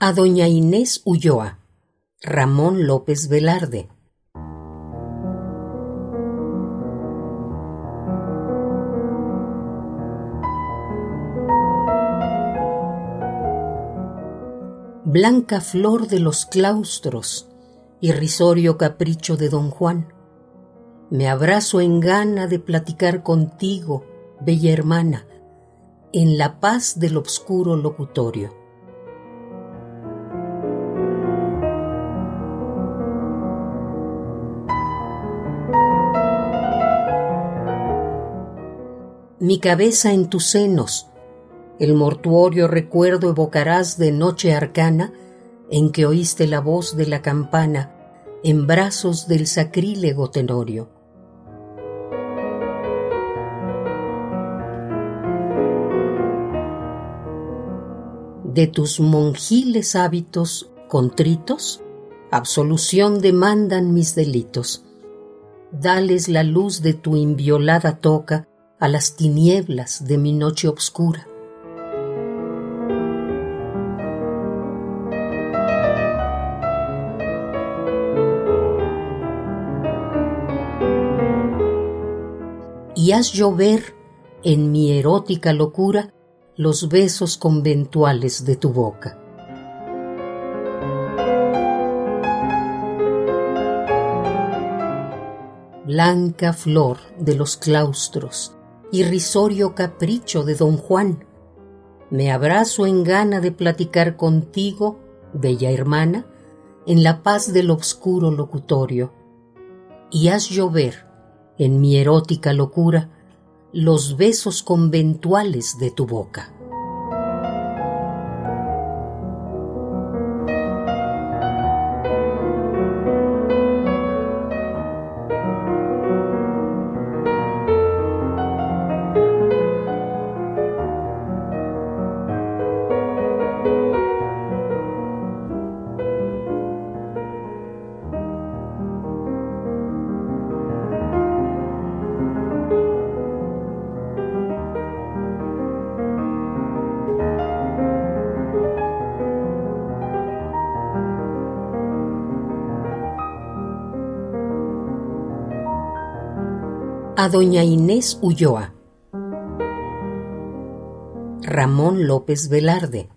A doña Inés Ulloa, Ramón López Velarde. Blanca flor de los claustros, irrisorio capricho de don Juan. Me abrazo en gana de platicar contigo, bella hermana, en la paz del obscuro locutorio. Mi cabeza en tus senos. El mortuorio recuerdo evocarás de noche arcana en que oíste la voz de la campana en brazos del sacrílego tenorio. De tus monjiles hábitos contritos, absolución demandan mis delitos. Dales la luz de tu inviolada toca a las tinieblas de mi noche obscura. Y haz llover en mi erótica locura los besos conventuales de tu boca. Blanca flor de los claustros, irrisorio capricho de don Juan. Me abrazo en gana de platicar contigo, bella hermana, en la paz del obscuro locutorio, y haz llover, en mi erótica locura, los besos conventuales de tu boca. A doña Inés Ulloa. Ramón López Velarde.